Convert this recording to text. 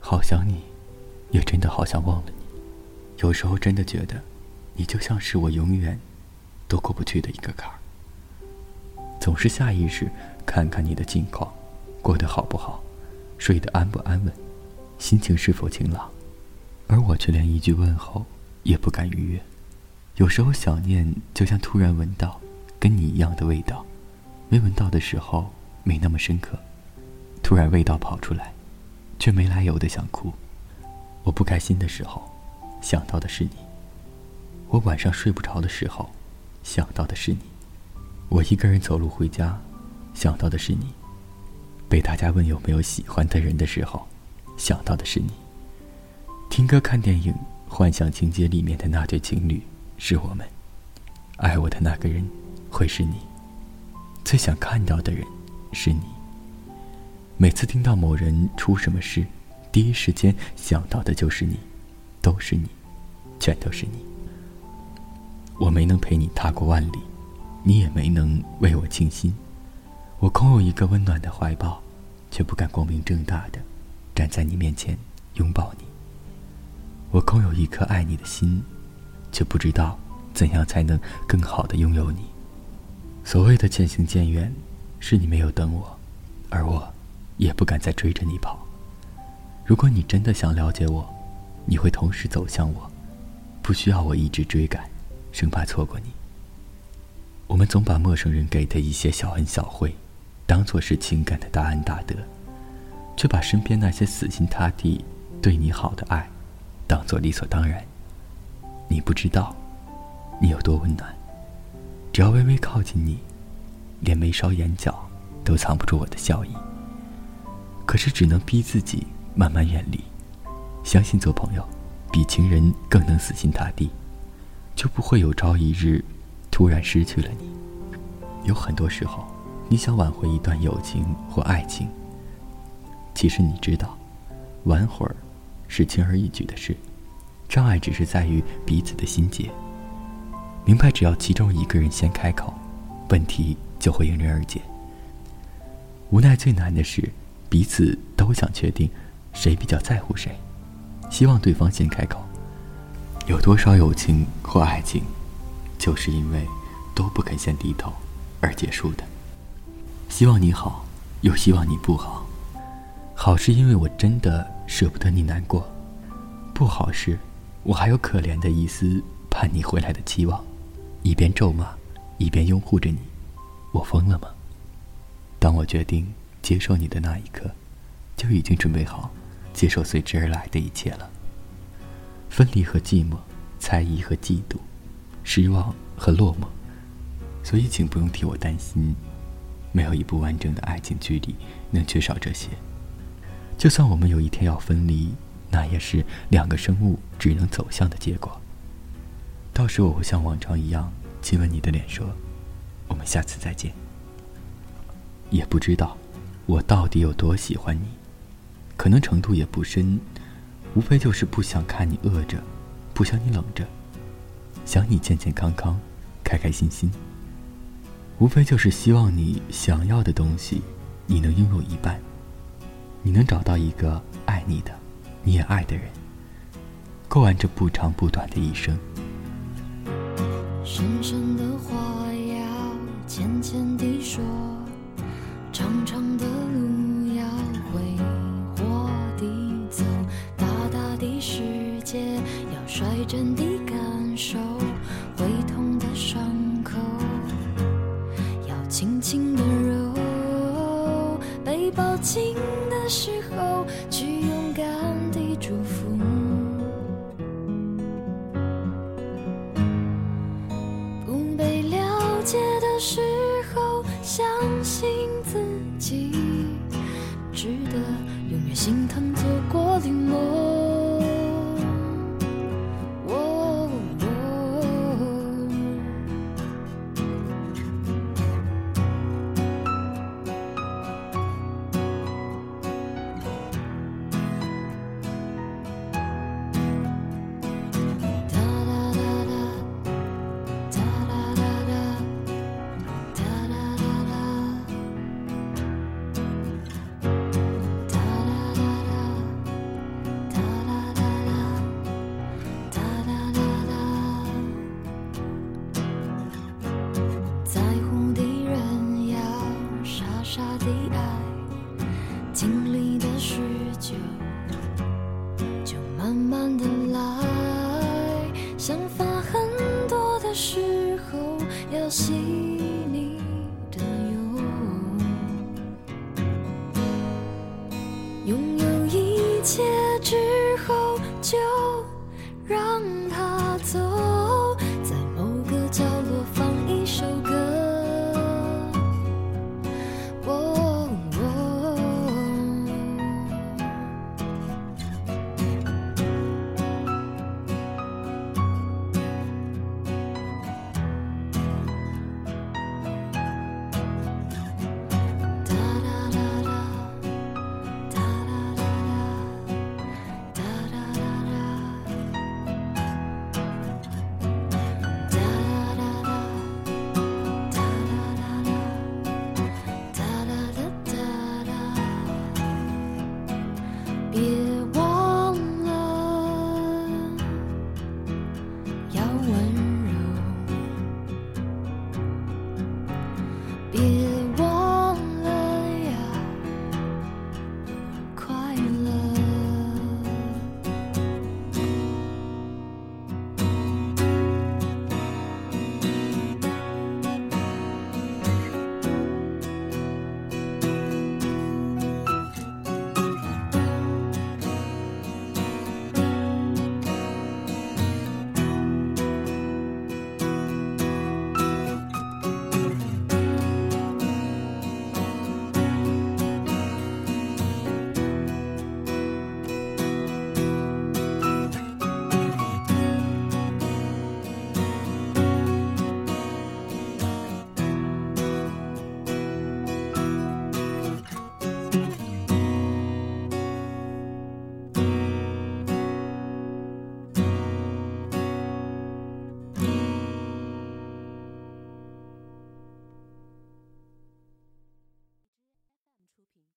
好想你，也真的好想忘了你。有时候真的觉得，你就像是我永远都过不去的一个坎儿。总是下意识看看你的近况，过得好不好，睡得安不安稳，心情是否晴朗，而我却连一句问候也不敢逾越。有时候想念，就像突然闻到跟你一样的味道，没闻到的时候没那么深刻，突然味道跑出来，却没来由的想哭。我不开心的时候。想到的是你，我晚上睡不着的时候，想到的是你；我一个人走路回家，想到的是你；被大家问有没有喜欢的人的时候，想到的是你；听歌看电影，幻想情节里面的那对情侣是我们；爱我的那个人会是你；最想看到的人是你；每次听到某人出什么事，第一时间想到的就是你。都是你，全都是你。我没能陪你踏过万里，你也没能为我倾心。我空有一个温暖的怀抱，却不敢光明正大的站在你面前拥抱你。我空有一颗爱你的心，却不知道怎样才能更好的拥有你。所谓的渐行渐远，是你没有等我，而我也不敢再追着你跑。如果你真的想了解我，你会同时走向我，不需要我一直追赶，生怕错过你。我们总把陌生人给的一些小恩小惠，当做是情感的大恩大德，却把身边那些死心塌地对你好的爱，当做理所当然。你不知道，你有多温暖。只要微微靠近你，连眉梢眼角都藏不住我的笑意。可是只能逼自己慢慢远离。相信做朋友，比情人更能死心塌地，就不会有朝一日突然失去了你。有很多时候，你想挽回一段友情或爱情，其实你知道，玩会儿是轻而易举的事，障碍只是在于彼此的心结。明白，只要其中一个人先开口，问题就会迎刃而解。无奈最难的是，彼此都想确定谁比较在乎谁。希望对方先开口。有多少友情或爱情，就是因为都不肯先低头而结束的？希望你好，又希望你不好。好是因为我真的舍不得你难过，不好是，我还有可怜的一丝盼你回来的期望。一边咒骂，一边拥护着你，我疯了吗？当我决定接受你的那一刻，就已经准备好。接受随之而来的一切了。分离和寂寞，猜疑和嫉妒，失望和落寞。所以，请不用替我担心。没有一部完整的爱情剧里能缺少这些。就算我们有一天要分离，那也是两个生物只能走向的结果。到时我会像往常一样亲吻你的脸，说：“我们下次再见。”也不知道我到底有多喜欢你。可能程度也不深，无非就是不想看你饿着，不想你冷着，想你健健康康、开开心心。无非就是希望你想要的东西，你能拥有一半。你能找到一个爱你的，你也爱的人，过完这不长不短的一生。深深的话要浅浅地说，长长的轻的揉，被抱紧的时候去勇敢地祝福，是